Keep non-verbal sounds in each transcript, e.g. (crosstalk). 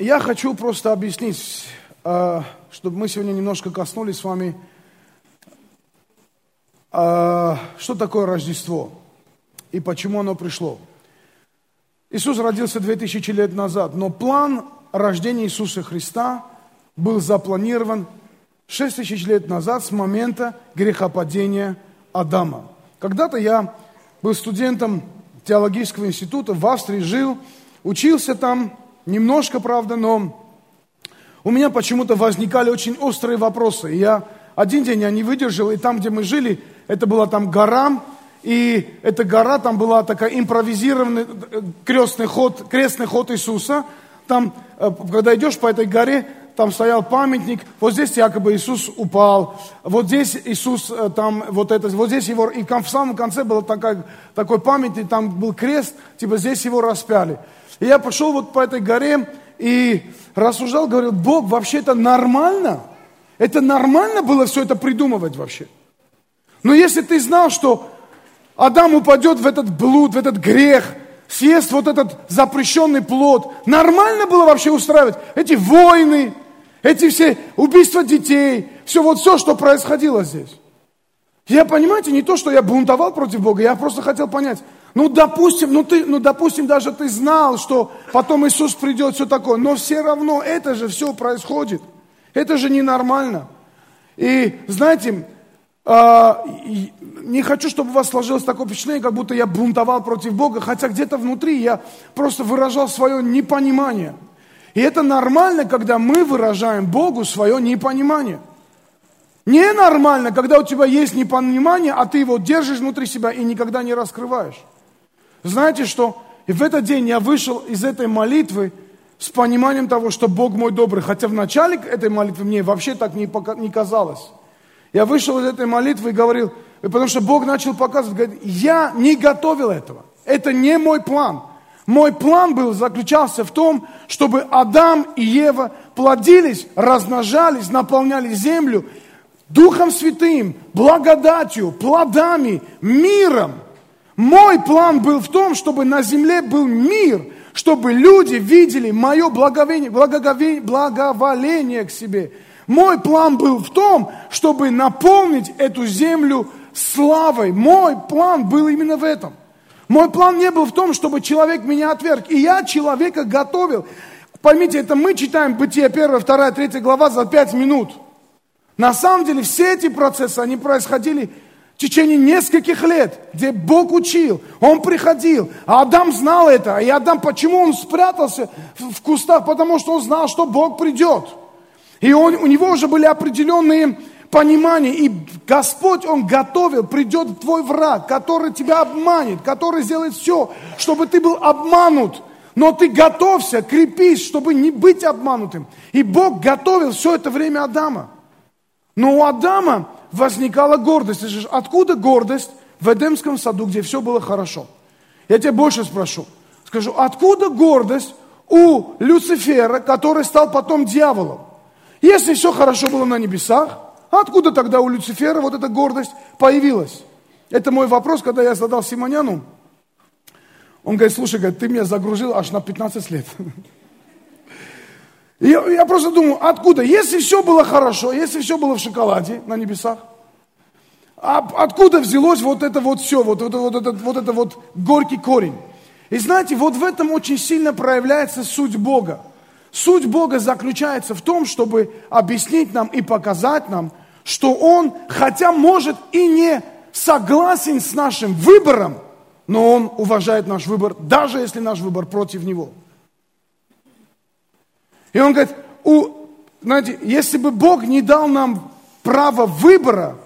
Я хочу просто объяснить, э, чтобы мы сегодня немножко коснулись с вами, э, что такое Рождество и почему оно пришло. Иисус родился 2000 лет назад, но план рождения Иисуса Христа был запланирован 6000 лет назад с момента грехопадения Адама. Когда-то я был студентом теологического института в Австрии, жил, учился там, немножко, правда, но у меня почему-то возникали очень острые вопросы. И я один день я не выдержал, и там, где мы жили, это была там гора, и эта гора, там была такая импровизированный э, крестный ход, крестный ход Иисуса. Там, э, когда идешь по этой горе, там стоял памятник, вот здесь якобы Иисус упал, вот здесь Иисус э, там, вот это, вот здесь его, и в самом конце был такой, такой памятник, там был крест, типа здесь его распяли. И я пошел вот по этой горе и рассуждал, говорил, Бог, вообще это нормально? Это нормально было все это придумывать вообще? Но если ты знал, что Адам упадет в этот блуд, в этот грех, съест вот этот запрещенный плод, нормально было вообще устраивать эти войны, эти все убийства детей, все вот все, что происходило здесь. Я, понимаете, не то, что я бунтовал против Бога, я просто хотел понять, ну, допустим, ну, ты, ну, допустим, даже ты знал, что потом Иисус придет, все такое, но все равно это же все происходит. Это же ненормально. И, знаете, э, не хочу, чтобы у вас сложилось такое впечатление, как будто я бунтовал против Бога, хотя где-то внутри я просто выражал свое непонимание. И это нормально, когда мы выражаем Богу свое непонимание. Ненормально, когда у тебя есть непонимание, а ты его держишь внутри себя и никогда не раскрываешь. Знаете что? И в этот день я вышел из этой молитвы с пониманием того, что Бог мой добрый. Хотя в начале этой молитвы мне вообще так не, не казалось. Я вышел из этой молитвы и говорил, потому что Бог начал показывать, говорит, я не готовил этого. Это не мой план. Мой план был, заключался в том, чтобы Адам и Ева плодились, размножались, наполняли землю Духом Святым, благодатью, плодами, миром. Мой план был в том, чтобы на земле был мир, чтобы люди видели мое благоволение, благоволение к себе. Мой план был в том, чтобы наполнить эту землю славой. Мой план был именно в этом. Мой план не был в том, чтобы человек меня отверг. И я человека готовил. Поймите, это мы читаем Бытие 1, 2, 3 глава за 5 минут. На самом деле все эти процессы, они происходили в течение нескольких лет, где Бог учил, Он приходил, а Адам знал это. И Адам, почему он спрятался в кустах? Потому что он знал, что Бог придет. И он, у него уже были определенные понимания. И Господь, Он готовил, придет твой враг, который тебя обманет, который сделает все, чтобы ты был обманут. Но ты готовься, крепись, чтобы не быть обманутым. И Бог готовил все это время Адама. Но у Адама возникала гордость. Откуда гордость в Эдемском саду, где все было хорошо? Я тебя больше спрошу. Скажу, откуда гордость у Люцифера, который стал потом дьяволом? Если все хорошо было на небесах, откуда тогда у Люцифера вот эта гордость появилась? Это мой вопрос, когда я задал Симоняну. Он говорит, слушай, ты меня загрузил аж на 15 лет. Я, я просто думаю, откуда? Если все было хорошо, если все было в шоколаде на небесах, а откуда взялось вот это вот все, вот, вот, вот, это, вот это вот горький корень? И знаете, вот в этом очень сильно проявляется суть Бога. Суть Бога заключается в том, чтобы объяснить нам и показать нам, что Он, хотя может и не согласен с нашим выбором, но Он уважает наш выбор, даже если наш выбор против Него. И он говорит, у, знаете, если бы Бог не дал нам право выбора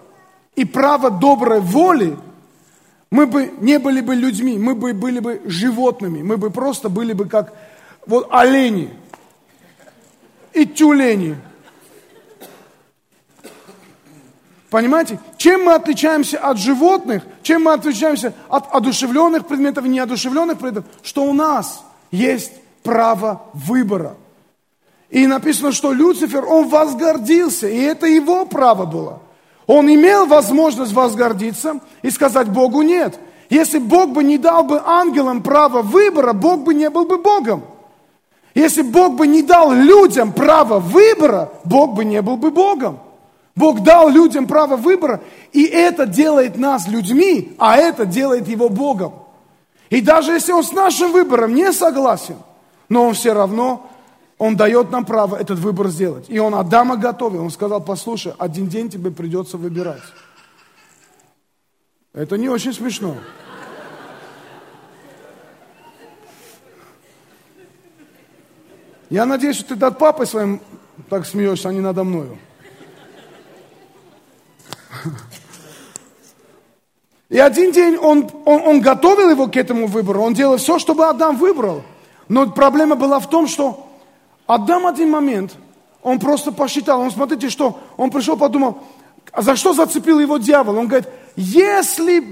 и право доброй воли, мы бы не были бы людьми, мы бы были бы животными, мы бы просто были бы как вот олени и тюлени. Понимаете? Чем мы отличаемся от животных, чем мы отличаемся от одушевленных предметов и неодушевленных предметов, что у нас есть право выбора – и написано, что Люцифер, он возгордился, и это его право было. Он имел возможность возгордиться и сказать Богу нет. Если Бог бы не дал бы ангелам право выбора, Бог бы не был бы Богом. Если Бог бы не дал людям право выбора, Бог бы не был бы Богом. Бог дал людям право выбора, и это делает нас людьми, а это делает его Богом. И даже если он с нашим выбором не согласен, но он все равно, он дает нам право этот выбор сделать. И он Адама готовил. Он сказал, послушай, один день тебе придется выбирать. Это не очень смешно. Я надеюсь, что ты над папой своим так смеешься, а не надо мною. И один день он, он, он готовил его к этому выбору, он делал все, чтобы Адам выбрал. Но проблема была в том, что Адам один момент, он просто посчитал, он смотрите, что он пришел, подумал, а за что зацепил его дьявол? Он говорит, если,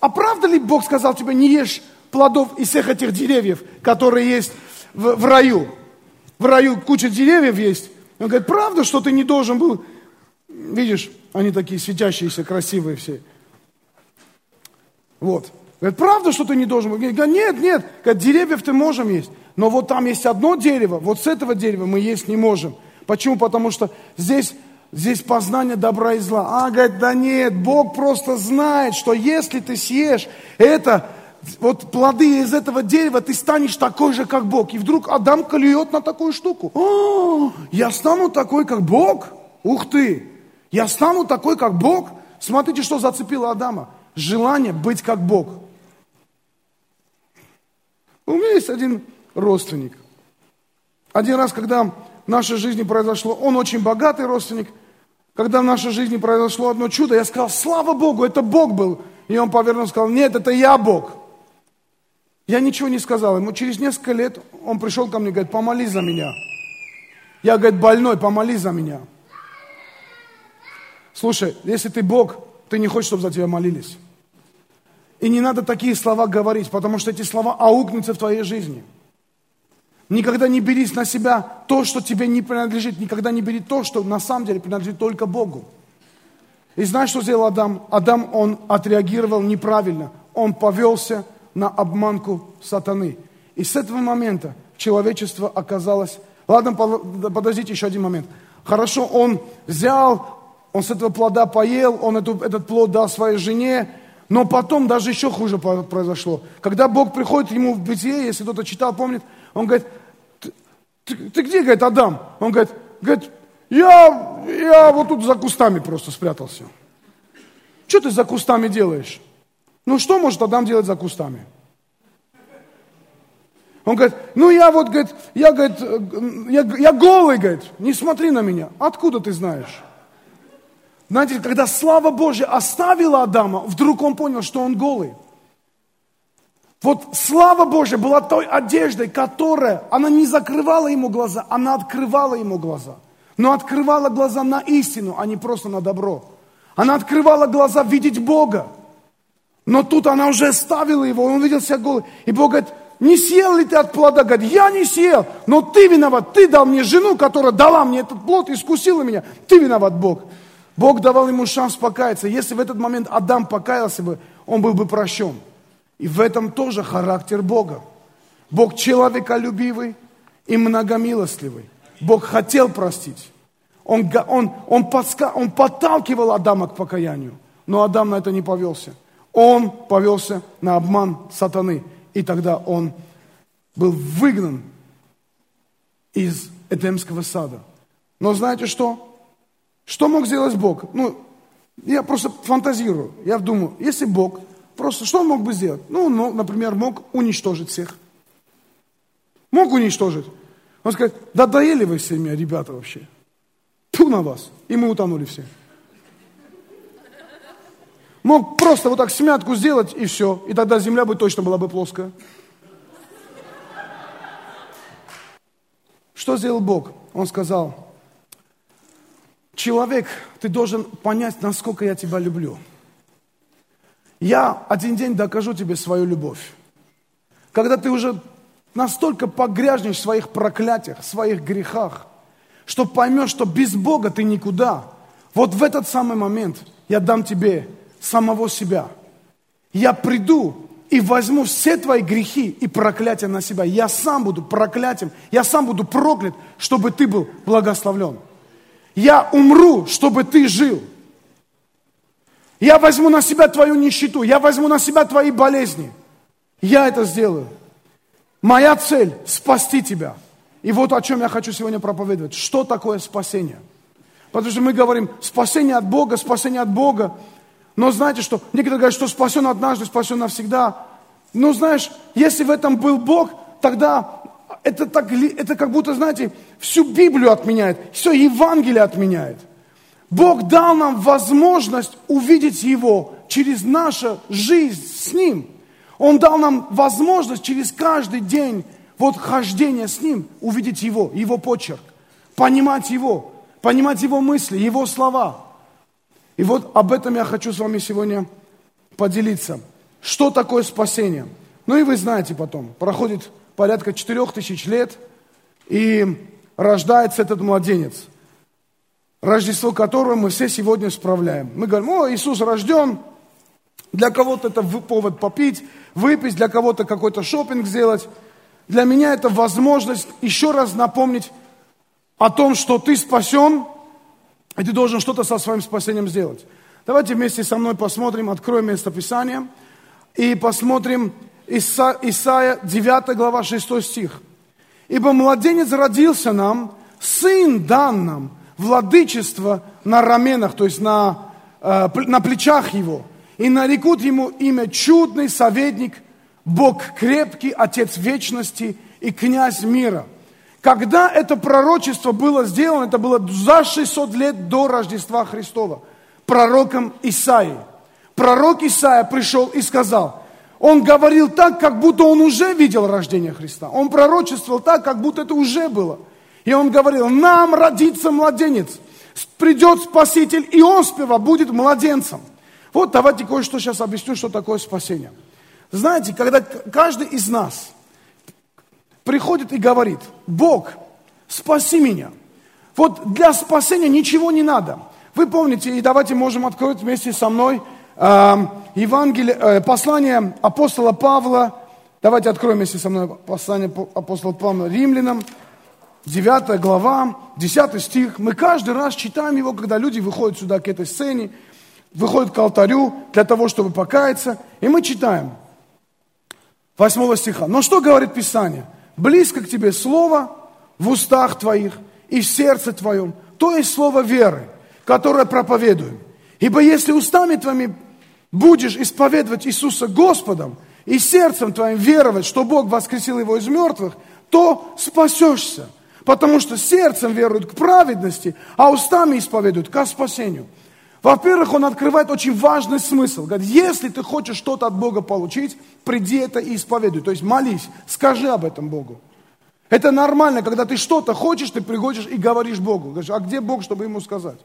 а правда ли Бог сказал тебе, не ешь плодов из всех этих деревьев, которые есть в, в раю? В раю куча деревьев есть. Он говорит, правда, что ты не должен был, видишь, они такие светящиеся, красивые все. Вот. Говорит, правда, что ты не должен был? Говорит, нет, нет, говорит, деревьев ты можем есть. Но вот там есть одно дерево, вот с этого дерева мы есть не можем. Почему? Потому что здесь, здесь познание добра и зла. А, говорит, да нет, Бог просто знает, что если ты съешь это, вот плоды из этого дерева, ты станешь такой же, как Бог. И вдруг Адам клюет на такую штуку. О, я стану такой, как Бог? Ух ты! Я стану такой, как Бог. Смотрите, что зацепило Адама. Желание быть как Бог. У меня есть один родственник. Один раз, когда в нашей жизни произошло, он очень богатый родственник, когда в нашей жизни произошло одно чудо, я сказал, слава Богу, это Бог был. И он повернулся и сказал, нет, это я Бог. Я ничего не сказал ему. Через несколько лет он пришел ко мне и говорит, помолись за меня. Я, говорит, больной, помолись за меня. Слушай, если ты Бог, ты не хочешь, чтобы за тебя молились. И не надо такие слова говорить, потому что эти слова аукнутся в твоей жизни. Никогда не берись на себя то, что тебе не принадлежит. Никогда не бери то, что на самом деле принадлежит только Богу. И знаешь, что сделал Адам? Адам, он отреагировал неправильно. Он повелся на обманку сатаны. И с этого момента человечество оказалось... Ладно, подождите еще один момент. Хорошо, он взял он с этого плода поел, он эту, этот плод дал своей жене, но потом даже еще хуже произошло. Когда Бог приходит ему в бытие, если кто-то читал, помнит, он говорит, ты, ты, ты где, говорит, Адам? Он говорит, говорит я, я вот тут за кустами просто спрятался. Что ты за кустами делаешь? Ну что может Адам делать за кустами? Он говорит, ну я вот, говорит, я, говорит, я, я голый, говорит, не смотри на меня. Откуда ты знаешь? Знаете, когда слава Божья оставила Адама, вдруг он понял, что он голый. Вот слава Божья была той одеждой, которая, она не закрывала ему глаза, она открывала ему глаза. Но открывала глаза на истину, а не просто на добро. Она открывала глаза видеть Бога. Но тут она уже ставила его, он видел себя голый. И Бог говорит, не съел ли ты от плода? Говорит, я не съел, но ты виноват. Ты дал мне жену, которая дала мне этот плод, искусила меня. Ты виноват, Бог. Бог давал ему шанс покаяться. Если в этот момент Адам покаялся бы, он был бы прощен. И в этом тоже характер Бога. Бог человеколюбивый и многомилостливый. Бог хотел простить. Он, он, он, подска, он подталкивал Адама к покаянию, но Адам на это не повелся. Он повелся на обман сатаны. И тогда он был выгнан из Эдемского сада. Но знаете что? Что мог сделать Бог? Ну, я просто фантазирую. Я думаю, если Бог, просто что он мог бы сделать? Ну, ну, например, мог уничтожить всех. Мог уничтожить. Он сказать, да доели вы все меня, ребята, вообще. Ту на вас. И мы утонули все. Мог просто вот так смятку сделать и все. И тогда земля бы точно была бы плоская. Что сделал Бог? Он сказал, человек, ты должен понять, насколько я тебя люблю. Я один день докажу тебе свою любовь. Когда ты уже настолько погрязнешь в своих проклятиях, в своих грехах, что поймешь, что без Бога ты никуда. Вот в этот самый момент я дам тебе самого себя. Я приду и возьму все твои грехи и проклятия на себя. Я сам буду проклятием, я сам буду проклят, чтобы ты был благословлен. Я умру, чтобы ты жил. Я возьму на себя твою нищету, я возьму на себя твои болезни. Я это сделаю. Моя цель – спасти тебя. И вот о чем я хочу сегодня проповедовать. Что такое спасение? Потому что мы говорим, спасение от Бога, спасение от Бога. Но знаете что? Некоторые говорят, что спасен однажды, спасен навсегда. Но знаешь, если в этом был Бог, тогда это, так, это как будто, знаете, всю Библию отменяет, все Евангелие отменяет. Бог дал нам возможность увидеть Его через нашу жизнь с Ним. Он дал нам возможность через каждый день вот хождения с Ним увидеть Его, Его почерк, понимать Его, понимать Его мысли, Его слова. И вот об этом я хочу с вами сегодня поделиться. Что такое спасение? Ну и вы знаете потом, проходит порядка четырех тысяч лет, и рождается этот младенец, Рождество которого мы все сегодня справляем. Мы говорим, о, Иисус рожден, для кого-то это повод попить, выпить, для кого-то какой-то шопинг сделать. Для меня это возможность еще раз напомнить о том, что ты спасен, и ты должен что-то со своим спасением сделать. Давайте вместе со мной посмотрим, откроем местописание и посмотрим Иса, Исаия 9 глава 6 стих. «Ибо младенец родился нам, сын дан нам, владычество на раменах, то есть на, э, на плечах его, и нарекут ему имя чудный советник, Бог крепкий, Отец вечности и князь мира». Когда это пророчество было сделано, это было за 600 лет до Рождества Христова, пророком Исаией. Пророк Исаия пришел и сказал – он говорил так, как будто он уже видел рождение Христа. Он пророчествовал так, как будто это уже было. И он говорил, нам родится младенец, придет Спаситель, и он сперва будет младенцем. Вот давайте кое-что сейчас объясню, что такое спасение. Знаете, когда каждый из нас приходит и говорит, Бог, спаси меня. Вот для спасения ничего не надо. Вы помните, и давайте можем открыть вместе со мной Евангелие, э, послание апостола Павла, давайте откроем вместе со мной послание апостола Павла римлянам, 9 глава, 10 стих. Мы каждый раз читаем его, когда люди выходят сюда к этой сцене, выходят к алтарю для того, чтобы покаяться. И мы читаем 8 стиха. Но что говорит Писание? Близко к тебе слово в устах твоих и в сердце твоем, то есть слово веры, которое проповедуем. Ибо если устами твоими будешь исповедовать Иисуса Господом и сердцем твоим веровать, что Бог воскресил его из мертвых, то спасешься. Потому что сердцем веруют к праведности, а устами исповедуют к спасению. Во-первых, он открывает очень важный смысл. Говорит, если ты хочешь что-то от Бога получить, приди это и исповедуй. То есть молись, скажи об этом Богу. Это нормально, когда ты что-то хочешь, ты приходишь и говоришь Богу. Говоришь, а где Бог, чтобы ему сказать?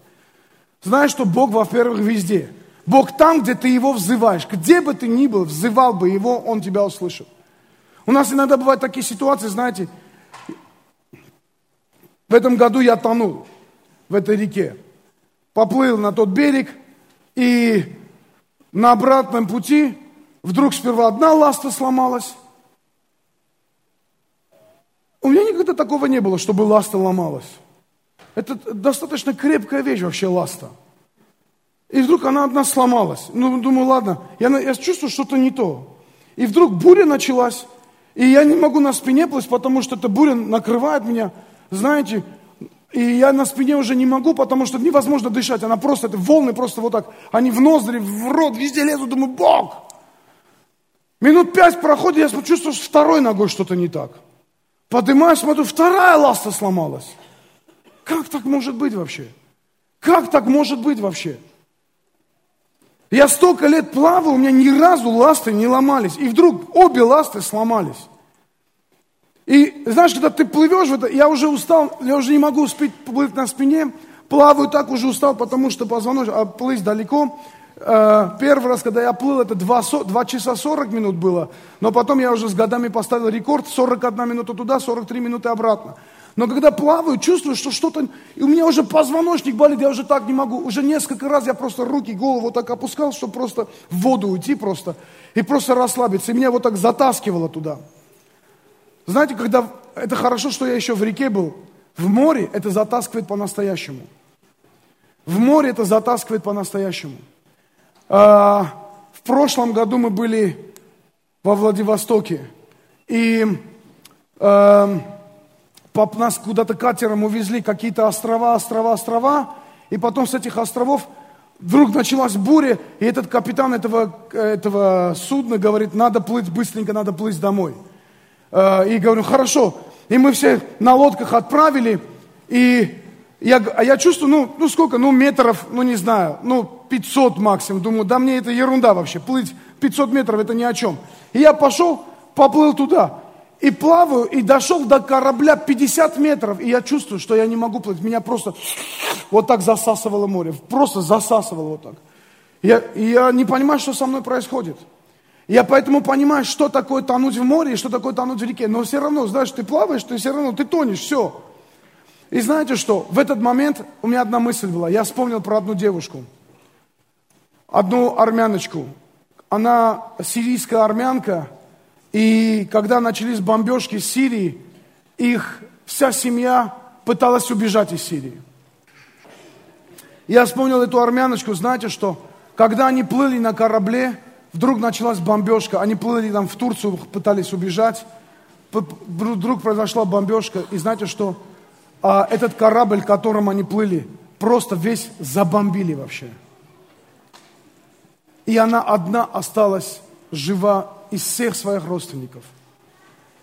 Знаешь, что Бог, во-первых, везде. Бог там, где ты Его взываешь. Где бы ты ни был, взывал бы Его, Он тебя услышит. У нас иногда бывают такие ситуации, знаете, в этом году я тонул в этой реке. Поплыл на тот берег, и на обратном пути вдруг сперва одна ласта сломалась. У меня никогда такого не было, чтобы ласта ломалась. Это достаточно крепкая вещь вообще ласта. И вдруг она одна сломалась. Ну, думаю, ладно, я, я чувствую, что-то не то. И вдруг буря началась, и я не могу на спине плыть, потому что эта буря накрывает меня, знаете, и я на спине уже не могу, потому что невозможно дышать. Она просто, это волны просто вот так, они в ноздри, в рот, везде лезут, думаю, Бог! Минут пять проходит, я чувствую, что второй ногой что-то не так. Поднимаю, смотрю, вторая ласта сломалась. Как так может быть вообще? Как так может быть вообще? Я столько лет плавал, у меня ни разу ласты не ломались. И вдруг обе ласты сломались. И знаешь, когда ты плывешь это, я уже устал, я уже не могу успеть плыть на спине, плаваю так уже устал, потому что позвоночник, а плыть далеко. Э, первый раз, когда я плыл, это 2, 2 часа 40 минут было, но потом я уже с годами поставил рекорд, 41 минута туда, 43 минуты обратно. Но когда плаваю, чувствую, что что-то... И у меня уже позвоночник болит, я уже так не могу. Уже несколько раз я просто руки, голову так опускал, чтобы просто в воду уйти просто. И просто расслабиться. И меня вот так затаскивало туда. Знаете, когда... Это хорошо, что я еще в реке был. В море это затаскивает по-настоящему. В море это затаскивает по-настоящему. А, в прошлом году мы были во Владивостоке. И а, нас куда-то катером увезли, какие-то острова, острова, острова, и потом с этих островов вдруг началась буря, и этот капитан этого, этого судна говорит, надо плыть быстренько, надо плыть домой. Э, и говорю, хорошо. И мы все на лодках отправили, и я, а я чувствую, ну, ну сколько, ну метров, ну не знаю, ну 500 максимум. Думаю, да мне это ерунда вообще, плыть 500 метров это ни о чем. И я пошел, поплыл туда и плаваю, и дошел до корабля 50 метров, и я чувствую, что я не могу плыть. Меня просто вот так засасывало море, просто засасывало вот так. Я, я не понимаю, что со мной происходит. Я поэтому понимаю, что такое тонуть в море и что такое тонуть в реке. Но все равно, знаешь, ты плаваешь, ты все равно, ты тонешь, все. И знаете что? В этот момент у меня одна мысль была. Я вспомнил про одну девушку. Одну армяночку. Она сирийская армянка, и когда начались бомбежки в Сирии, их вся семья пыталась убежать из Сирии. Я вспомнил эту армяночку, знаете что? Когда они плыли на корабле, вдруг началась бомбежка, они плыли там в Турцию, пытались убежать, вдруг произошла бомбежка, и знаете что? А этот корабль, которым они плыли, просто весь забомбили вообще. И она одна осталась жива из всех своих родственников.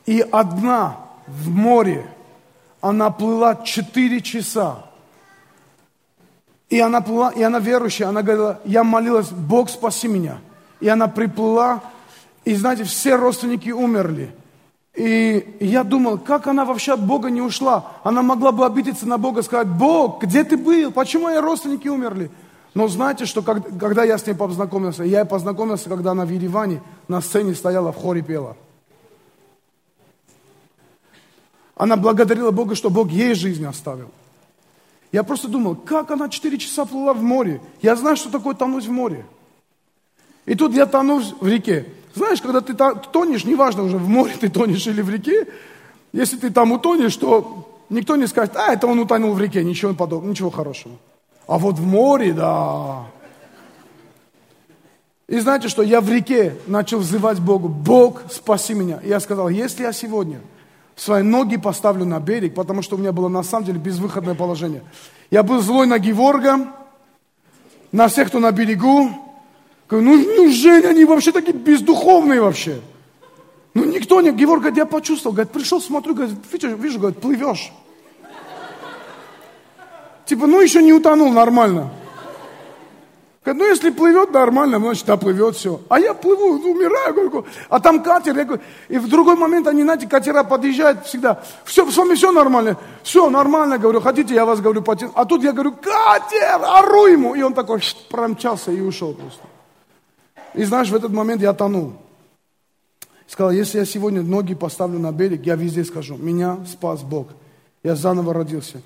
И одна в море, она плыла 4 часа. И она плыла, и она верующая, она говорила, я молилась, Бог спаси меня. И она приплыла, и знаете, все родственники умерли. И я думал, как она вообще от Бога не ушла? Она могла бы обидеться на Бога, сказать, Бог, где ты был? Почему мои родственники умерли? Но знаете, что когда я с ней познакомился, я познакомился, когда она в Ереване на сцене стояла, в хоре пела. Она благодарила Бога, что Бог ей жизнь оставил. Я просто думал, как она 4 часа плыла в море. Я знаю, что такое тонуть в море. И тут я тону в реке. Знаешь, когда ты тонешь, неважно уже, в море ты тонешь или в реке, если ты там утонешь, то никто не скажет, а, это он утонул в реке, ничего подобного, ничего хорошего. А вот в море, да. И знаете что, я в реке начал взывать Богу, Бог, спаси меня. И я сказал, если я сегодня свои ноги поставлю на берег, потому что у меня было на самом деле безвыходное положение. Я был злой на Геворга, на всех, кто на берегу. Говорю, ну, Женя, они вообще такие бездуховные вообще. Ну, никто не... Геворг говорит, я почувствовал. Говорит, пришел, смотрю, говорит, вижу, вижу говорит, плывешь. Типа, ну еще не утонул нормально. Ну, если плывет нормально, значит, да, плывет все. А я плыву, умираю, говорю, а там катер. Я говорю, и в другой момент они, знаете, катера подъезжают всегда. Все, с вами все нормально. Все нормально, говорю, хотите, я вас говорю, потяну. А тут я говорю, катер, ору ему. И он такой промчался и ушел просто. И знаешь, в этот момент я тонул. Сказал, если я сегодня ноги поставлю на берег, я везде скажу, меня спас Бог. Я заново родился.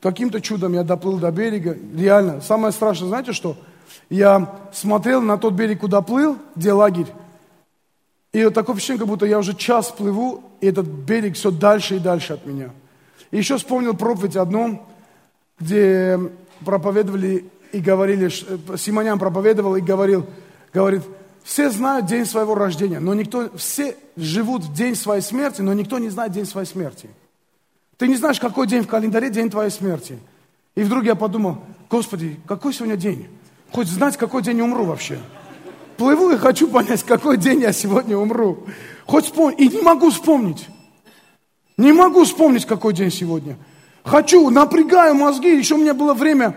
Каким-то чудом я доплыл до берега. Реально, самое страшное, знаете что? Я смотрел на тот берег, куда плыл, где лагерь. И вот такое впечатление, как будто я уже час плыву, и этот берег все дальше и дальше от меня. И еще вспомнил проповедь одну, где проповедовали и говорили, Симонян проповедовал и говорил, говорит, все знают день своего рождения, но никто, все живут в день своей смерти, но никто не знает день своей смерти. Ты не знаешь, какой день в календаре, день твоей смерти. И вдруг я подумал, Господи, какой сегодня день? Хоть знать, какой день умру вообще. Плыву и хочу понять, какой день я сегодня умру. Хоть вспомнить. И не могу вспомнить. Не могу вспомнить, какой день сегодня. Хочу, напрягаю мозги. Еще у меня было время.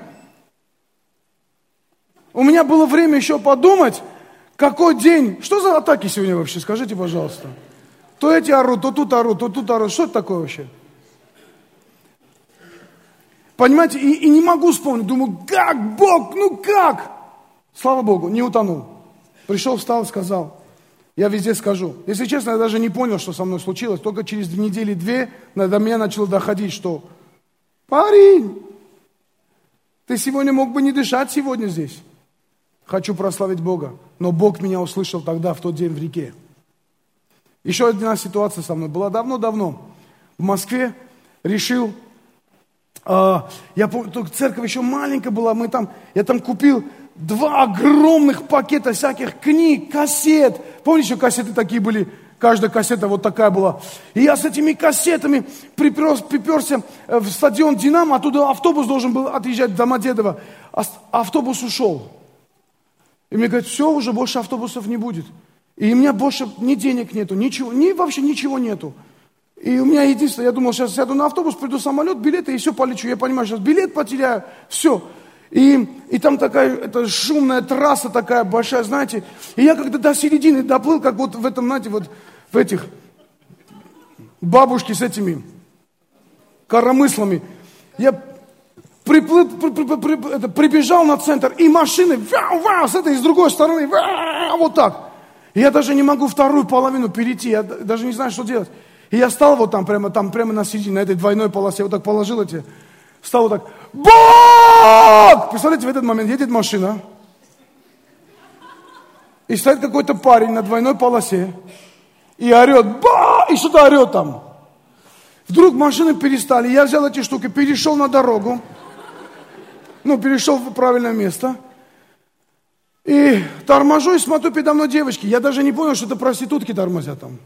У меня было время еще подумать, какой день. Что за атаки сегодня вообще? Скажите, пожалуйста. То эти орут, то тут орут, то тут орут. Что это такое вообще? Понимаете, и, и не могу вспомнить. Думаю, как Бог, ну как? Слава Богу, не утонул. Пришел, встал, сказал. Я везде скажу. Если честно, я даже не понял, что со мной случилось. Только через две недели две до меня начало доходить, что парень, ты сегодня мог бы не дышать сегодня здесь. Хочу прославить Бога. Но Бог меня услышал тогда, в тот день в реке. Еще одна ситуация со мной была давно-давно. В Москве решил, э, я помню, церковь еще маленькая была, мы там, я там купил два огромных пакета всяких книг, кассет. Помните, еще кассеты такие были? Каждая кассета вот такая была. И я с этими кассетами приперся, приперся э, в стадион «Динамо», оттуда автобус должен был отъезжать до Домодедово. Автобус ушел. И мне говорят, все, уже больше автобусов не будет. И у меня больше ни денег нету, ничего, ни, вообще ничего нету. И у меня единственное, я думал, сейчас сяду на автобус, приду самолет, билеты, и все, полечу. Я понимаю, сейчас билет потеряю, все. И, и там такая это шумная трасса такая большая, знаете. И я когда до середины доплыл, как вот в этом, знаете, вот в этих бабушки с этими коромыслами. Я приплыл, при, при, при, это, прибежал на центр, и машины вау, вау, с этой и с другой стороны, вау, вот так. Я даже не могу вторую половину перейти, я даже не знаю, что делать. И я стал вот там, прямо там, прямо на середине, на этой двойной полосе, вот так положил эти, стал вот так, Бог! Представляете, в этот момент едет машина, и стоит какой-то парень на двойной полосе, и орет, ба! И что-то орет там. Вдруг машины перестали, я взял эти штуки, перешел на дорогу, ну, перешел в правильное место – и торможу и смотрю передо мной девочки. Я даже не понял, что это проститутки тормозят там.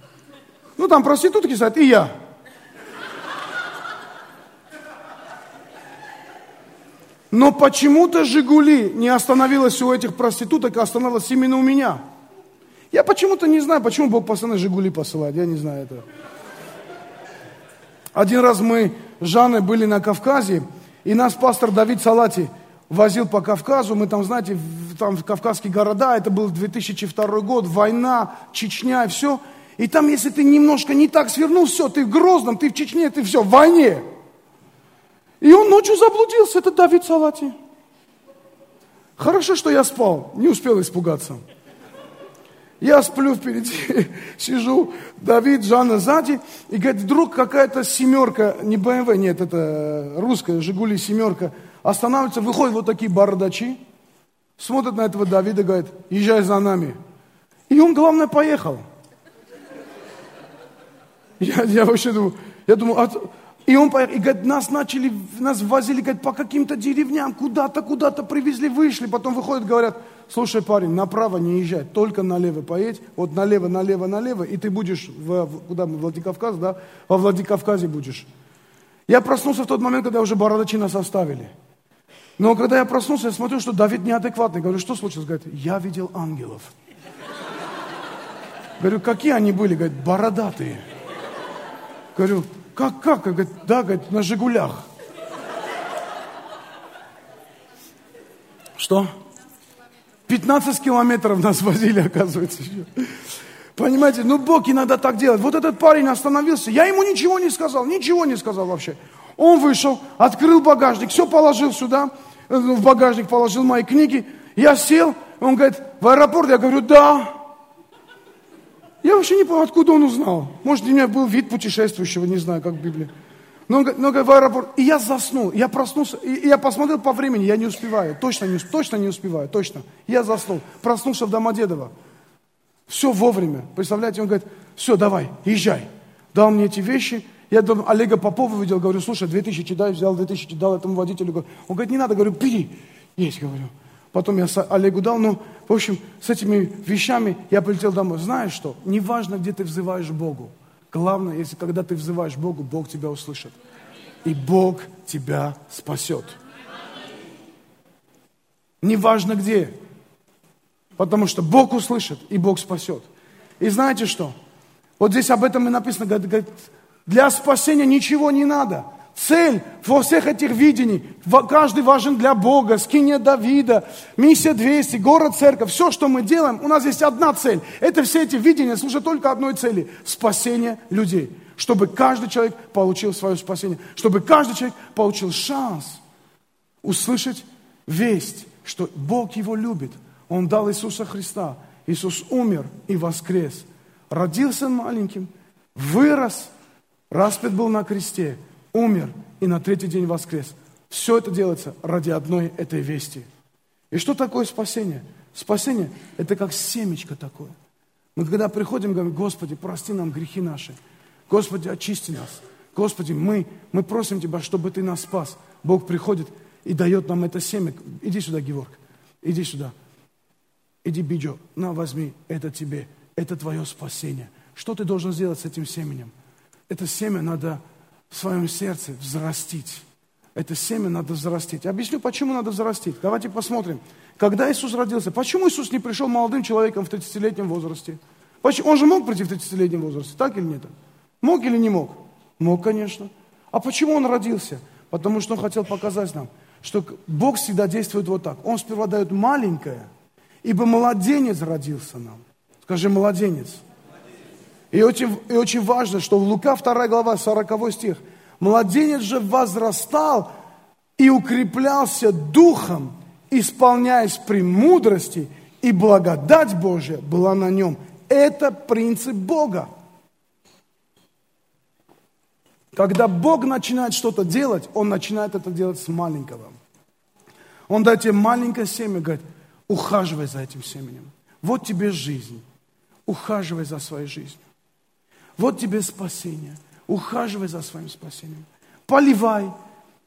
Ну, там проститутки стоят, и я. Но почему-то «Жигули» не остановилась у этих проституток, а остановилась именно у меня. Я почему-то не знаю, почему Бог постоянно «Жигули» посылает. Я не знаю этого. Один раз мы с Жанной были на Кавказе, и нас пастор Давид Салати – возил по Кавказу, мы там, знаете, там кавказские города, это был 2002 год, война, Чечня и все. И там, если ты немножко не так свернул, все, ты в Грозном, ты в Чечне, ты все, в войне. И он ночью заблудился, это Давид Салати. Хорошо, что я спал, не успел испугаться. Я сплю впереди, (laughs) сижу, Давид, Жанна сзади, и говорит, вдруг какая-то семерка, не БМВ, нет, это русская, Жигули семерка, останавливаются, выходят вот такие бардачи, смотрят на этого Давида, говорят, езжай за нами. И он, главное, поехал. Я, я вообще думаю, я думаю, а, и он поехал, и говорит, нас начали, нас возили, говорит, по каким-то деревням, куда-то, куда-то привезли, вышли, потом выходят, говорят, слушай, парень, направо не езжай, только налево поедь, вот налево, налево, налево, и ты будешь, в, куда мы, Владикавказ, да, во Владикавказе будешь. Я проснулся в тот момент, когда уже бородачи нас оставили. Но когда я проснулся, я смотрю, что Давид неадекватный. Говорю, что случилось? Говорит, я видел ангелов. Говорю, какие они были? Говорит, бородатые. Говорю, как, как? Говорит, да, говорит, на «Жигулях». Что? 15 километров нас возили, (laughs) оказывается. Еще. Понимаете, ну Бог иногда так делает. Вот этот парень остановился, я ему ничего не сказал, ничего не сказал вообще. Он вышел, открыл багажник, все положил сюда, э, в багажник положил мои книги. Я сел, он говорит, в аэропорт? Я говорю, да. Я вообще не понял, откуда он узнал. Может, у меня был вид путешествующего, не знаю, как в Библии. Но он говорит, но, говорит, в аэропорт. И я заснул, я проснулся, и, и я посмотрел по времени, я не успеваю, точно не, точно не успеваю, точно. Я заснул, проснулся в Домодедово. Все вовремя. Представляете, он говорит, все, давай, езжай. Дал мне эти вещи, я там Олега Попова видел, говорю, слушай, 2000 дай, взял 2000, дал этому водителю. Он говорит, не надо, говорю, бери. Есть, говорю. Потом я Олегу дал, ну, в общем, с этими вещами я полетел домой. Знаешь что? Неважно, где ты взываешь Богу. Главное, если когда ты взываешь Богу, Бог тебя услышит. И Бог тебя спасет. Неважно где. Потому что Бог услышит, и Бог спасет. И знаете что? Вот здесь об этом и написано. Говорит, для спасения ничего не надо. Цель во всех этих видений, каждый важен для Бога, скиния Давида, миссия 200, город, церковь, все, что мы делаем, у нас есть одна цель. Это все эти видения служат только одной цели – спасение людей. Чтобы каждый человек получил свое спасение, чтобы каждый человек получил шанс услышать весть, что Бог его любит. Он дал Иисуса Христа, Иисус умер и воскрес. Родился маленьким, вырос, распят был на кресте, умер и на третий день воскрес. Все это делается ради одной этой вести. И что такое спасение? Спасение – это как семечко такое. Мы когда приходим, говорим, Господи, прости нам грехи наши. Господи, очисти нас. Господи, мы, мы просим Тебя, чтобы Ты нас спас. Бог приходит и дает нам это семя. Иди сюда, Георг, иди сюда. Иди, Биджо, на, возьми, это тебе, это твое спасение. Что ты должен сделать с этим семенем? Это семя надо в своем сердце взрастить. Это семя надо взрастить. Объясню, почему надо взрастить. Давайте посмотрим. Когда Иисус родился, почему Иисус не пришел молодым человеком в 30-летнем возрасте? Он же мог прийти в 30-летнем возрасте, так или нет? Мог или не мог? Мог, конечно. А почему он родился? Потому что он хотел показать нам, что Бог всегда действует вот так. Он сперва дает маленькое, ибо младенец родился нам. Скажи, младенец. И очень, и очень важно, что в Лука 2 глава, 40 стих. Младенец же возрастал и укреплялся духом, исполняясь премудрости, и благодать Божья была на нем. Это принцип Бога. Когда Бог начинает что-то делать, Он начинает это делать с маленького. Он дает тебе маленькое семя, говорит, ухаживай за этим семенем. Вот тебе жизнь. Ухаживай за своей жизнью. Вот тебе спасение. Ухаживай за своим спасением. Поливай,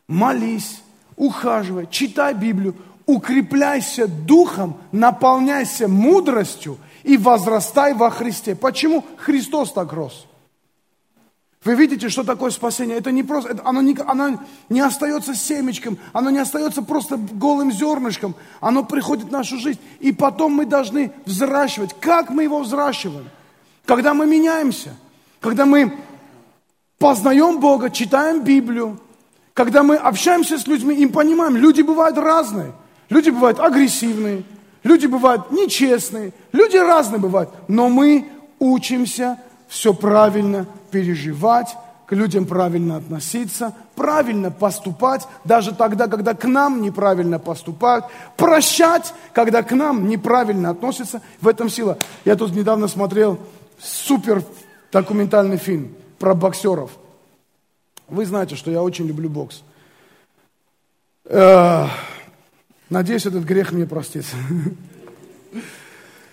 молись, ухаживай, читай Библию, укрепляйся духом, наполняйся мудростью и возрастай во Христе. Почему Христос так рос? Вы видите, что такое спасение? Это не просто, это, оно, не, оно не остается семечком, оно не остается просто голым зернышком, оно приходит в нашу жизнь. И потом мы должны взращивать. Как мы его взращиваем? Когда мы меняемся, когда мы познаем Бога, читаем Библию, когда мы общаемся с людьми, им понимаем, люди бывают разные. Люди бывают агрессивные, люди бывают нечестные, люди разные бывают. Но мы учимся все правильно переживать, к людям правильно относиться, правильно поступать, даже тогда, когда к нам неправильно поступают, прощать, когда к нам неправильно относятся. В этом сила. Я тут недавно смотрел супер документальный фильм про боксеров. Вы знаете, что я очень люблю бокс. Э, надеюсь, этот грех мне простится.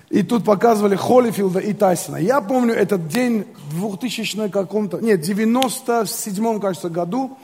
И тут показывали Холлифилда и Тайсона. Я помню этот день в 2000 каком-то, нет, 97 кажется, году,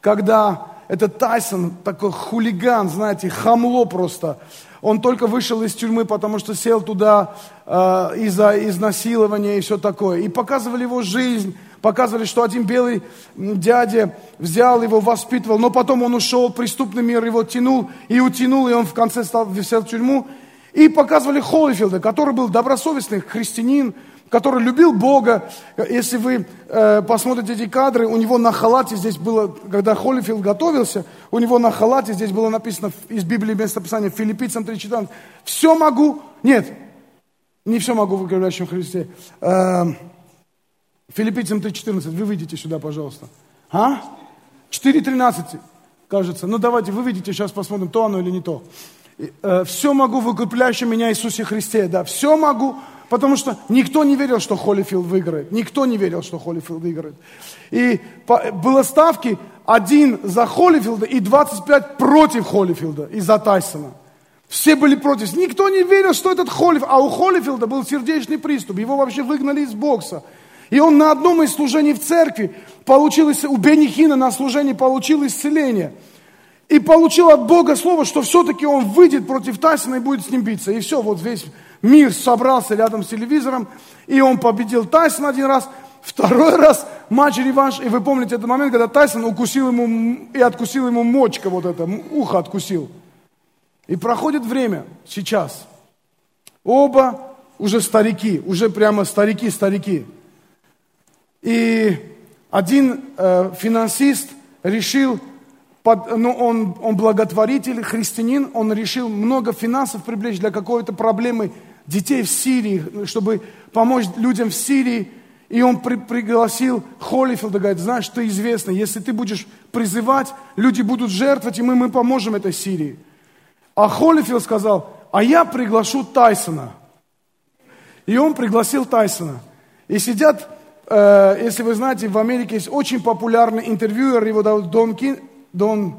когда этот Тайсон, такой хулиган, знаете, хамло просто. Он только вышел из тюрьмы, потому что сел туда э, из-за изнасилования и все такое. И показывали его жизнь, показывали, что один белый дядя взял его, воспитывал, но потом он ушел, преступный мир его тянул и утянул, и он в конце стал, сел в тюрьму. И показывали Холлифилда, который был добросовестный христианин, который любил Бога. Если вы э, посмотрите эти кадры, у него на халате здесь было, когда Холлифилд готовился, у него на халате здесь было написано из Библии местописания Филиппийцам 3.14. Все могу, нет, не все могу в укрепляющем Христе. Э, Филиппийцам 3.14, вы выйдите сюда, пожалуйста. А? 4.13, кажется. Ну давайте, вы видите, сейчас посмотрим, то оно или не то. Э, все могу в укрепляющем меня Иисусе Христе, да, все могу, потому что никто не верил, что Холлифилд выиграет, никто не верил, что Холлифилд выиграет. И было ставки один за Холлифилда и 25 против Холлифилда из-за Тайсона. Все были против. Никто не верил, что этот Холлифилд, а у Холлифилда был сердечный приступ, его вообще выгнали из бокса. И он на одном из служений в церкви получил, у Бенни Хина на служении получил исцеление – и получил от Бога слово, что все-таки он выйдет против Тайсона и будет с ним биться. И все, вот весь мир собрался рядом с телевизором, и он победил Тайсона один раз, второй раз матч-реванш. И вы помните этот момент, когда Тайсон укусил ему и откусил ему мочка, вот это, ухо откусил. И проходит время, сейчас. Оба уже старики, уже прямо старики-старики. И один э, финансист решил под, ну, он, он благотворитель, христианин, он решил много финансов привлечь для какой-то проблемы детей в Сирии, чтобы помочь людям в Сирии. И он при, пригласил Холлифилда, говорит, знаешь, ты известный, если ты будешь призывать, люди будут жертвовать, и мы, мы поможем этой Сирии. А Холлифилд сказал, а я приглашу Тайсона. И он пригласил Тайсона. И сидят, э, если вы знаете, в Америке есть очень популярный интервьюер, его зовут Дон, Кин, Дон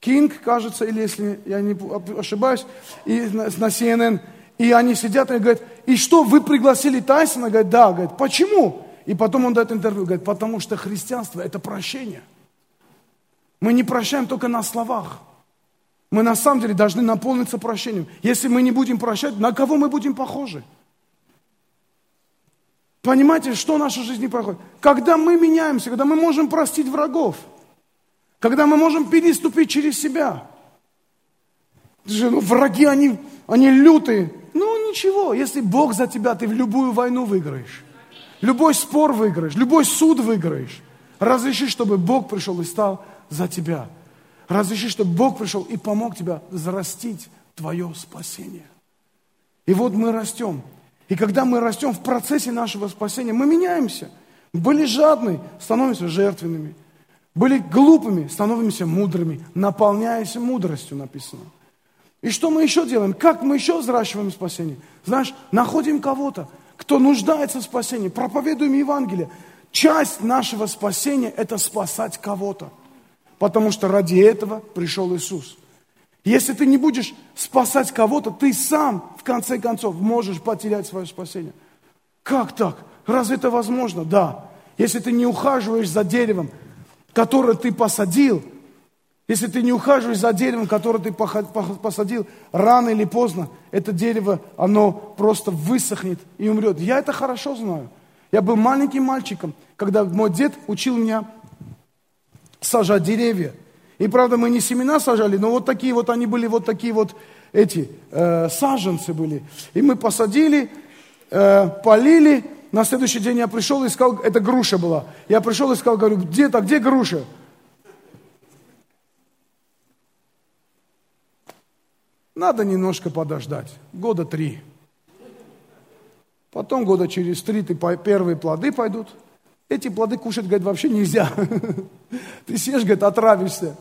Кинг, кажется, или если я не ошибаюсь, и на, на CNN. И они сидят и говорят, и что, вы пригласили Тайсона? Говорит, да. Говорит, почему? И потом он дает интервью, говорит, потому что христианство – это прощение. Мы не прощаем только на словах. Мы на самом деле должны наполниться прощением. Если мы не будем прощать, на кого мы будем похожи? Понимаете, что в нашей жизни проходит? Когда мы меняемся, когда мы можем простить врагов, когда мы можем переступить через себя. Ну, враги, они, они лютые. Ничего, если Бог за тебя, ты в любую войну выиграешь. Любой спор выиграешь, любой суд выиграешь. Разреши, чтобы Бог пришел и стал за тебя. Разреши, чтобы Бог пришел и помог тебя зарастить твое спасение. И вот мы растем. И когда мы растем в процессе нашего спасения, мы меняемся. Были жадны, становимся жертвенными. Были глупыми, становимся мудрыми. Наполняясь мудростью, написано. И что мы еще делаем? Как мы еще взращиваем спасение? Знаешь, находим кого-то, кто нуждается в спасении, проповедуем Евангелие. Часть нашего спасения – это спасать кого-то. Потому что ради этого пришел Иисус. Если ты не будешь спасать кого-то, ты сам, в конце концов, можешь потерять свое спасение. Как так? Разве это возможно? Да. Если ты не ухаживаешь за деревом, которое ты посадил, если ты не ухаживаешь за деревом, которое ты посадил, рано или поздно это дерево, оно просто высохнет и умрет. Я это хорошо знаю. Я был маленьким мальчиком, когда мой дед учил меня сажать деревья. И правда, мы не семена сажали, но вот такие вот они были, вот такие вот эти э, саженцы были. И мы посадили, э, полили. На следующий день я пришел и сказал, это груша была. Я пришел и сказал, говорю, где то где груша? Надо немножко подождать, года три. Потом года через три ты первые плоды пойдут. Эти плоды кушать, говорит, вообще нельзя. (laughs) Ты съешь, говорит, отравишься.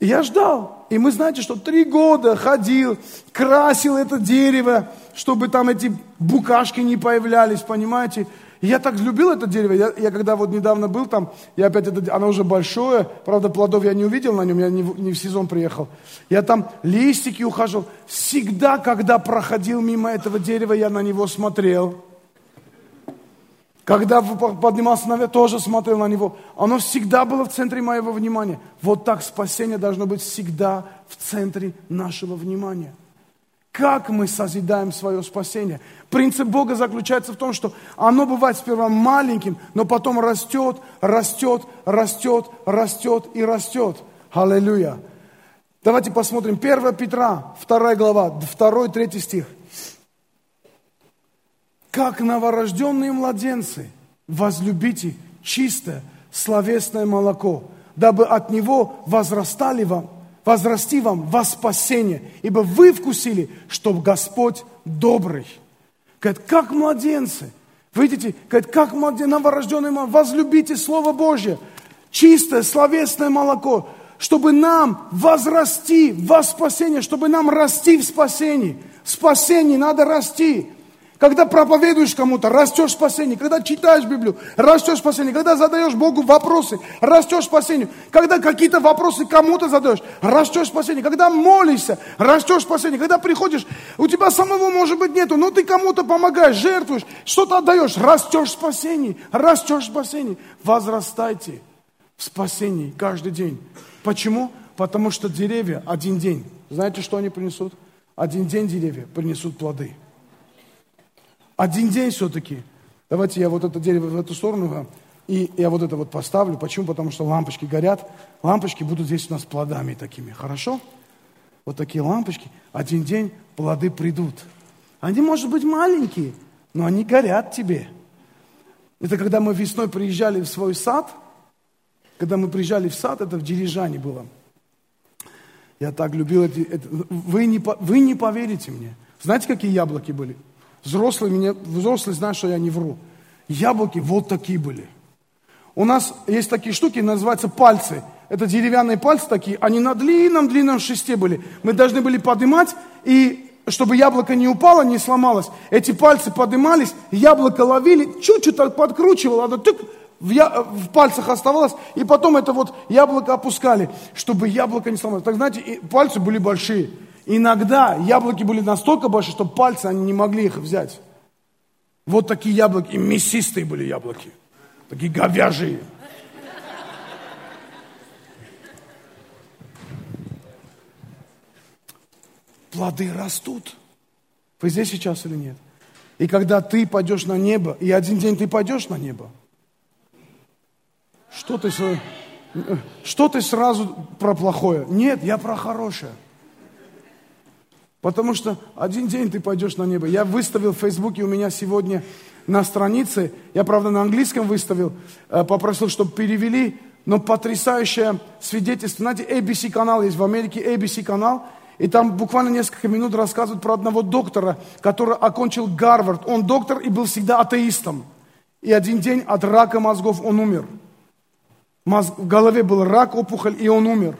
И я ждал. И мы, знаете, что три года ходил, красил это дерево, чтобы там эти букашки не появлялись, понимаете? И я так любил это дерево. Я, я когда вот недавно был там, я опять это, оно уже большое, правда, плодов я не увидел на нем, я не, не в сезон приехал. Я там листики ухаживал. Всегда, когда проходил мимо этого дерева, я на него смотрел. Когда поднимался наверх, тоже смотрел на него. Оно всегда было в центре моего внимания. Вот так спасение должно быть всегда в центре нашего внимания. Как мы созидаем свое спасение? Принцип Бога заключается в том, что оно бывает сперва маленьким, но потом растет, растет, растет, растет и растет. Аллилуйя. Давайте посмотрим. 1 Петра, 2 глава, 2-3 стих как новорожденные младенцы, возлюбите чистое словесное молоко, дабы от него возрастали вам, возрасти вам во спасение, ибо вы вкусили, что Господь добрый. Говорит, как младенцы, видите, говорит, как младенцы, новорожденные, возлюбите Слово Божье, чистое словесное молоко, чтобы нам возрасти во спасение, чтобы нам расти в спасении. В спасении надо расти. Когда проповедуешь кому-то, растешь в. Когда читаешь Библию, растешь в. Когда задаешь Богу вопросы, растешь в. Когда какие-то вопросы кому-то задаешь, растешь в. Когда молишься, растешь в. Когда приходишь, у тебя самого, может быть, нету, но ты кому-то помогаешь, жертвуешь, что-то отдаешь, растешь в растешь в. Возрастайте в спасении каждый день. Почему? Потому что деревья один день, знаете, что они принесут? Один день деревья принесут плоды. Один день все-таки. Давайте я вот это дерево в эту сторону, и я вот это вот поставлю. Почему? Потому что лампочки горят. Лампочки будут здесь у нас плодами такими. Хорошо? Вот такие лампочки. Один день плоды придут. Они, может быть, маленькие, но они горят тебе. Это когда мы весной приезжали в свой сад, когда мы приезжали в сад, это в Дирижане было. Я так любил эти... Вы, не, вы не поверите мне. Знаете, какие яблоки были? Взрослые, меня, взрослые знают, что я не вру. Яблоки вот такие были. У нас есть такие штуки, называются пальцы. Это деревянные пальцы такие, они на длинном-длинном шесте были. Мы должны были поднимать и чтобы яблоко не упало, не сломалось, эти пальцы поднимались, яблоко ловили, чуть-чуть так подкручивало, оно тык, в, я, в пальцах оставалось, и потом это вот яблоко опускали, чтобы яблоко не сломалось. Так знаете, пальцы были большие. Иногда яблоки были настолько большие, что пальцы они не могли их взять. Вот такие яблоки, и мясистые были яблоки, такие говяжьи. Плоды растут. Вы здесь сейчас или нет? И когда ты пойдешь на небо, и один день ты пойдешь на небо, что ты, что ты сразу про плохое? Нет, я про хорошее. Потому что один день ты пойдешь на небо. Я выставил в Фейсбуке у меня сегодня на странице, я, правда, на английском выставил, э, попросил, чтобы перевели, но потрясающее свидетельство. Знаете, ABC канал есть в Америке, ABC канал, и там буквально несколько минут рассказывают про одного доктора, который окончил Гарвард. Он доктор и был всегда атеистом. И один день от рака мозгов он умер. В голове был рак, опухоль, и он умер.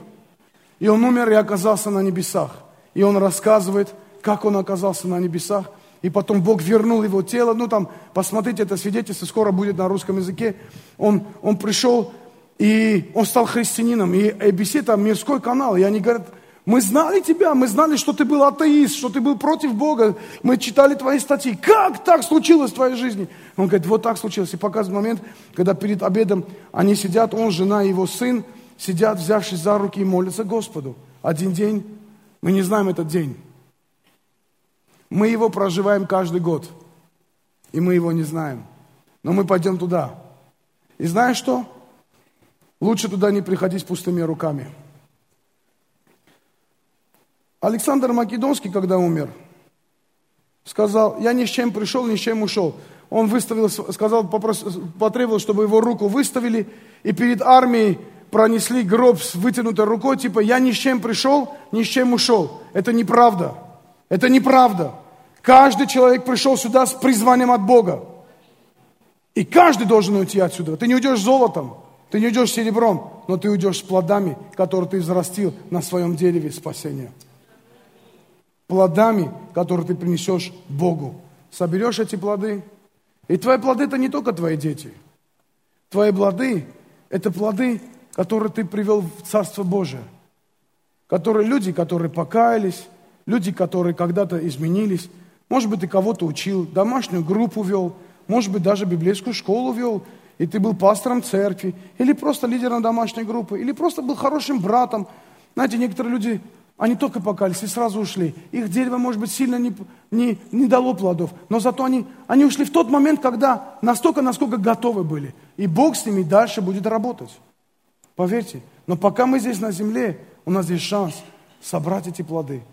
И он умер и оказался на небесах. И он рассказывает, как он оказался на небесах. И потом Бог вернул его тело. Ну там, посмотрите, это свидетельство скоро будет на русском языке. Он, он пришел, и он стал христианином. И ABC там мирской канал. И они говорят, мы знали тебя, мы знали, что ты был атеист, что ты был против Бога. Мы читали твои статьи. Как так случилось в твоей жизни? Он говорит, вот так случилось. И показывает момент, когда перед обедом они сидят, он, жена его сын, сидят, взявшись за руки и молятся Господу. Один день, мы не знаем этот день. Мы его проживаем каждый год. И мы его не знаем. Но мы пойдем туда. И знаешь что? Лучше туда не приходить пустыми руками. Александр Македонский, когда умер, сказал, я ни с чем пришел, ни с чем ушел. Он выставил, сказал, попросил, потребовал, чтобы его руку выставили, и перед армией пронесли гроб с вытянутой рукой, типа, я ни с чем пришел, ни с чем ушел. Это неправда. Это неправда. Каждый человек пришел сюда с призванием от Бога. И каждый должен уйти отсюда. Ты не уйдешь золотом, ты не уйдешь серебром, но ты уйдешь с плодами, которые ты взрастил на своем дереве спасения плодами, которые ты принесешь Богу. Соберешь эти плоды. И твои плоды это не только твои дети. Твои плоды это плоды, которые ты привел в Царство Божие. Которые люди, которые покаялись, люди, которые когда-то изменились. Может быть, ты кого-то учил, домашнюю группу вел, может быть, даже библейскую школу вел, и ты был пастором церкви, или просто лидером домашней группы, или просто был хорошим братом. Знаете, некоторые люди они только покались и сразу ушли. Их дерево, может быть, сильно не, не, не дало плодов. Но зато они, они ушли в тот момент, когда настолько, насколько готовы были. И Бог с ними дальше будет работать. Поверьте. Но пока мы здесь на земле, у нас есть шанс собрать эти плоды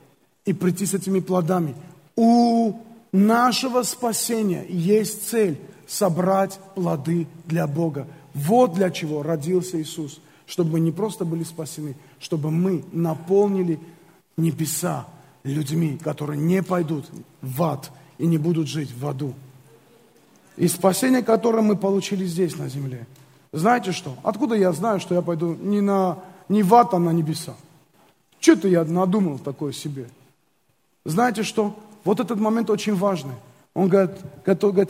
и прийти с этими плодами. У нашего спасения есть цель собрать плоды для Бога. Вот для чего родился Иисус. Чтобы мы не просто были спасены, чтобы мы наполнили небеса людьми, которые не пойдут в ад и не будут жить в аду. И спасение, которое мы получили здесь, на земле. Знаете что? Откуда я знаю, что я пойду не, на, не в ад, а на небеса? Что-то я надумал такое себе. Знаете что? Вот этот момент очень важный. Он говорит, говорит,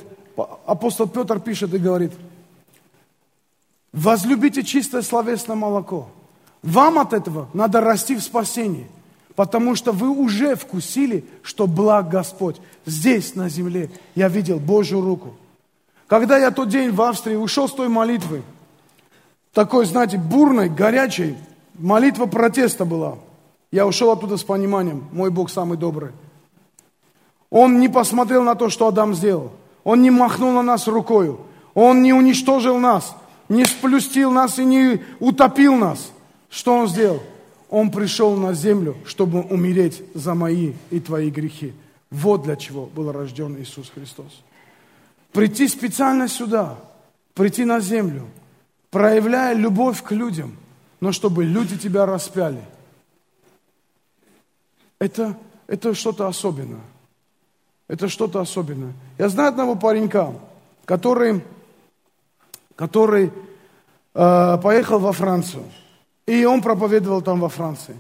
апостол Петр пишет и говорит, возлюбите чистое словесное молоко. Вам от этого надо расти в спасении. Потому что вы уже вкусили, что благ Господь. Здесь, на земле, я видел Божью руку. Когда я тот день в Австрии ушел с той молитвы, такой, знаете, бурной, горячей, молитва протеста была. Я ушел оттуда с пониманием, мой Бог самый добрый. Он не посмотрел на то, что Адам сделал. Он не махнул на нас рукою. Он не уничтожил нас, не сплюстил нас и не утопил нас. Что он сделал? Он пришел на землю, чтобы умереть за мои и твои грехи. Вот для чего был рожден Иисус Христос. Прийти специально сюда, прийти на землю, проявляя любовь к людям, но чтобы люди тебя распяли. Это, это что-то особенное. Это что-то особенное. Я знаю одного паренька, который, который э, поехал во Францию. И он проповедовал там во Франции.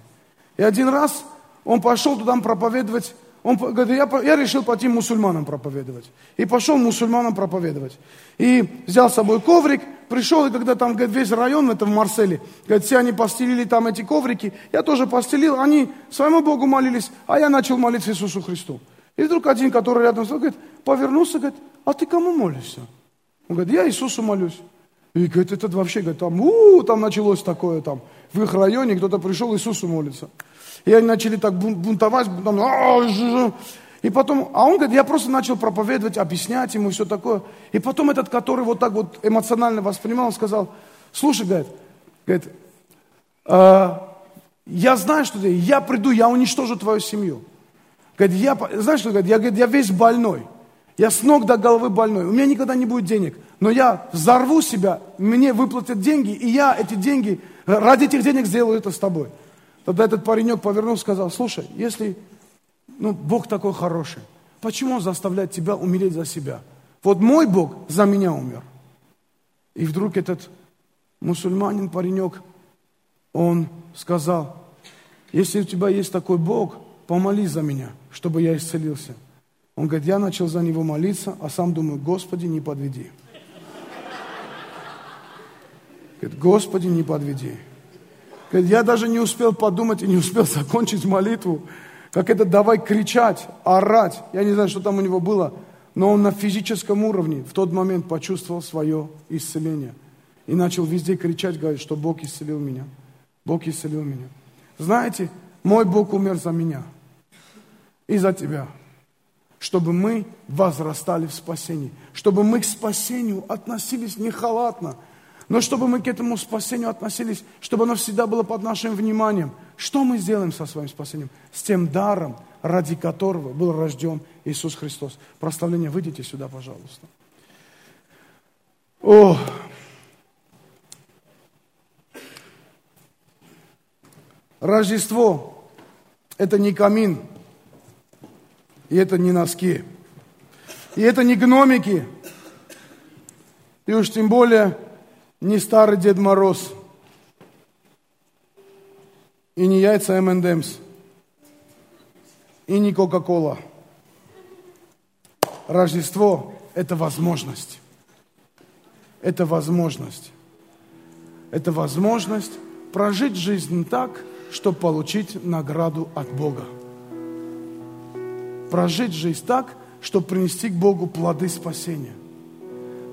И один раз он пошел туда проповедовать Он говорит, я, я решил пойти мусульманам проповедовать. И пошел мусульманам проповедовать. И взял с собой коврик, пришел, и когда там говорит, весь район, это в Марселе, говорит, все они постелили там эти коврики, я тоже постелил, они своему Богу молились, а я начал молиться Иисусу Христу. И вдруг один, который рядом стоял, говорит, повернулся, говорит, а ты кому молишься? Он говорит, я Иисусу молюсь. И говорит, это вообще, говорит, там, у, там началось такое, там, в их районе кто-то пришел Иисусу молиться. И они начали так бунтовать, там, «А, и потом, а он говорит, я просто начал проповедовать, объяснять ему все такое. И потом этот, который вот так вот эмоционально воспринимал, сказал, слушай, говорит, говорит э, я знаю, что ты, я приду, я уничтожу твою семью. Говорит, я, знаешь, что говорит, я, говорит, я весь больной. Я с ног до головы больной. У меня никогда не будет денег. Но я взорву себя, мне выплатят деньги, и я эти деньги, ради этих денег сделаю это с тобой. Тогда этот паренек повернулся и сказал, слушай, если ну, Бог такой хороший, почему Он заставляет тебя умереть за себя? Вот мой Бог за меня умер. И вдруг этот мусульманин, паренек, он сказал, если у тебя есть такой Бог, помолись за меня, чтобы я исцелился. Он говорит, я начал за него молиться, а сам думаю, Господи, не подведи. Говорит, Господи, не подведи. Я даже не успел подумать и не успел (laughs) закончить молитву, как это давай кричать, орать. Я не знаю, что там у него было, но он на физическом уровне в тот момент почувствовал свое исцеление. И начал везде кричать, говорить, что Бог исцелил меня. Бог исцелил меня. Знаете, мой Бог умер за меня и за тебя, чтобы мы возрастали в спасении, чтобы мы к спасению относились не халатно, но чтобы мы к этому спасению относились, чтобы оно всегда было под нашим вниманием. Что мы сделаем со своим спасением? С тем даром, ради которого был рожден Иисус Христос. Прославление, выйдите сюда, пожалуйста. О! Рождество – это не камин, и это не носки, и это не гномики, и уж тем более не старый Дед Мороз и не яйца M&M's и не Кока-Кола. Рождество – это возможность. Это возможность. Это возможность прожить жизнь так, чтобы получить награду от Бога. Прожить жизнь так, чтобы принести к Богу плоды спасения.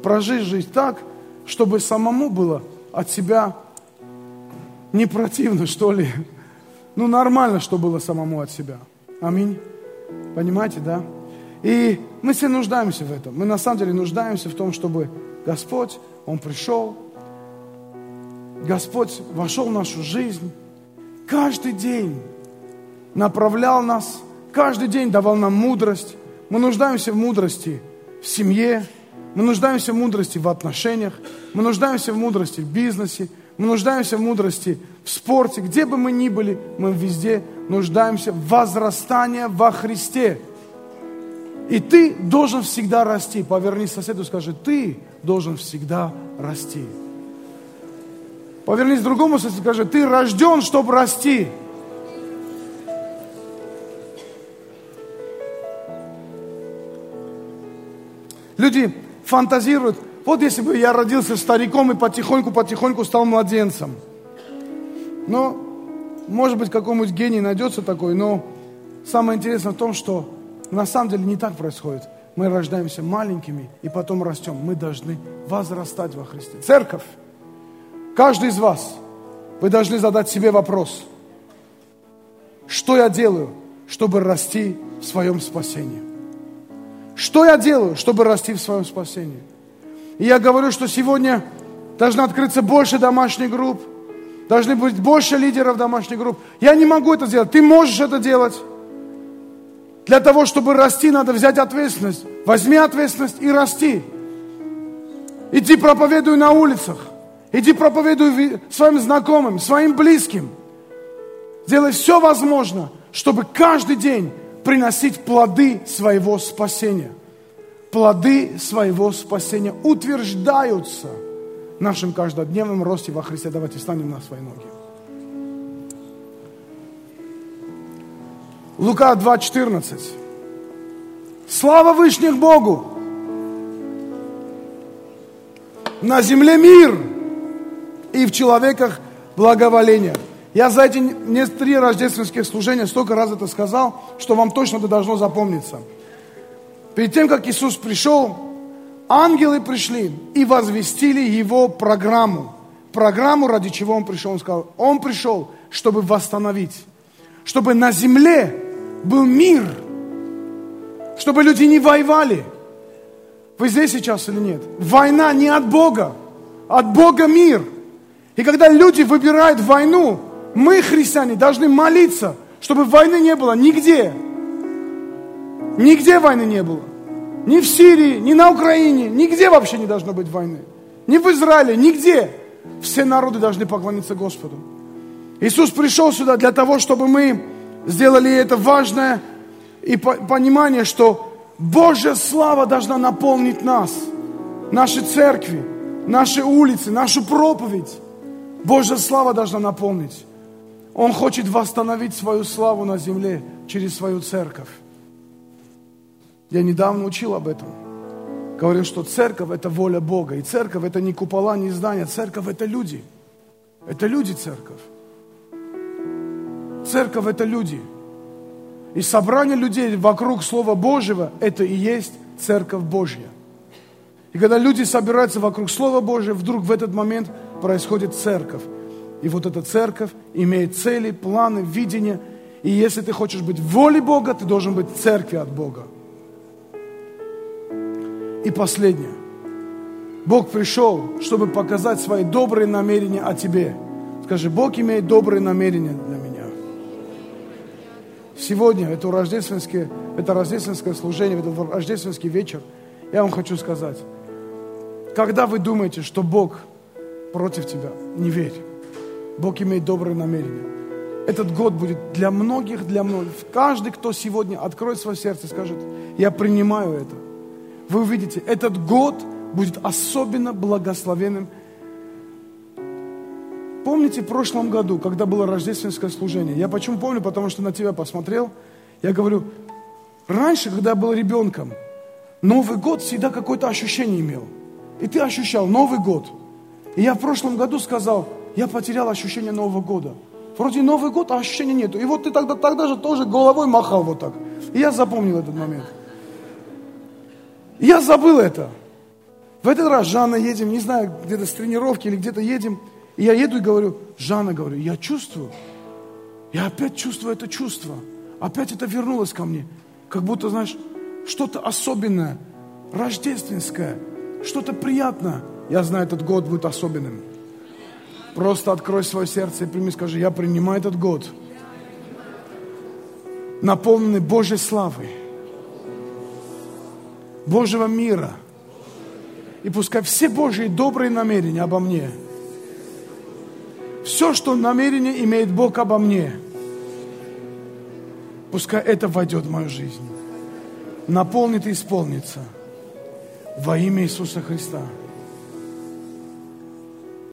Прожить жизнь так, чтобы самому было от себя не противно, что ли. Ну, нормально, что было самому от себя. Аминь. Понимаете, да? И мы все нуждаемся в этом. Мы на самом деле нуждаемся в том, чтобы Господь, Он пришел, Господь вошел в нашу жизнь, каждый день направлял нас, каждый день давал нам мудрость. Мы нуждаемся в мудрости в семье, мы нуждаемся в мудрости в отношениях, мы нуждаемся в мудрости в бизнесе, мы нуждаемся в мудрости в спорте, где бы мы ни были, мы везде нуждаемся в возрастании во Христе. И ты должен всегда расти. Поверни соседу скажи, ты должен всегда расти. Повернись к другому соседу скажи, ты рожден, чтобы расти. Люди фантазируют, вот если бы я родился стариком и потихоньку-потихоньку стал младенцем. Но, может быть, какой-нибудь гений найдется такой, но самое интересное в том, что на самом деле не так происходит. Мы рождаемся маленькими и потом растем. Мы должны возрастать во Христе. Церковь, каждый из вас, вы должны задать себе вопрос. Что я делаю, чтобы расти в своем спасении? Что я делаю, чтобы расти в своем спасении? И я говорю, что сегодня должно открыться больше домашних групп, должны быть больше лидеров домашних групп. Я не могу это сделать, ты можешь это делать. Для того, чтобы расти, надо взять ответственность. Возьми ответственность и расти. Иди проповедуй на улицах. Иди проповедуй своим знакомым, своим близким. Делай все возможное, чтобы каждый день приносить плоды своего спасения. Плоды своего спасения утверждаются в нашем каждодневном росте во Христе. Давайте встанем на свои ноги. Лука 2,14. Слава Вышних Богу! На земле мир и в человеках благоволение. Я за эти не три рождественских служения столько раз это сказал, что вам точно это должно запомниться. Перед тем, как Иисус пришел, ангелы пришли и возвестили Его программу. Программу, ради чего Он пришел. Он сказал, Он пришел, чтобы восстановить, чтобы на земле был мир, чтобы люди не воевали. Вы здесь сейчас или нет? Война не от Бога, от Бога мир. И когда люди выбирают войну, мы, христиане, должны молиться, чтобы войны не было нигде. Нигде войны не было. Ни в Сирии, ни на Украине, нигде вообще не должно быть войны. Ни в Израиле, нигде. Все народы должны поклониться Господу. Иисус пришел сюда для того, чтобы мы сделали это важное и понимание, что Божья слава должна наполнить нас, наши церкви, наши улицы, нашу проповедь. Божья слава должна наполнить. Он хочет восстановить свою славу на земле через свою церковь. Я недавно учил об этом. Говорил, что церковь – это воля Бога. И церковь – это не купола, не здания. Церковь – это люди. Это люди церковь. Церковь – это люди. И собрание людей вокруг Слова Божьего – это и есть церковь Божья. И когда люди собираются вокруг Слова Божьего, вдруг в этот момент происходит церковь. И вот эта церковь имеет цели, планы, видения. И если ты хочешь быть в воле Бога, ты должен быть в церкви от Бога. И последнее. Бог пришел, чтобы показать свои добрые намерения о тебе. Скажи, Бог имеет добрые намерения для меня. Сегодня, это рождественское, это рождественское служение, это рождественский вечер, я вам хочу сказать, когда вы думаете, что Бог против тебя, не верь. Бог имеет добрые намерения. Этот год будет для многих, для многих. Каждый, кто сегодня откроет свое сердце, скажет, я принимаю это вы увидите, этот год будет особенно благословенным. Помните в прошлом году, когда было рождественское служение? Я почему помню? Потому что на тебя посмотрел. Я говорю, раньше, когда я был ребенком, Новый год всегда какое-то ощущение имел. И ты ощущал Новый год. И я в прошлом году сказал, я потерял ощущение Нового года. Вроде Новый год, а ощущения нету. И вот ты тогда, тогда же тоже головой махал вот так. И я запомнил этот момент. Я забыл это. В этот раз Жанна едем, не знаю, где-то с тренировки или где-то едем. И я еду и говорю, Жанна, говорю, я чувствую, я опять чувствую это чувство. Опять это вернулось ко мне. Как будто, знаешь, что-то особенное, рождественское, что-то приятное. Я знаю, этот год будет особенным. Просто открой свое сердце и прими, скажи, я принимаю этот год, наполненный Божьей славой Божьего мира. И пускай все Божьи добрые намерения обо мне, все, что намерение имеет Бог обо мне, пускай это войдет в мою жизнь, наполнит и исполнится во имя Иисуса Христа.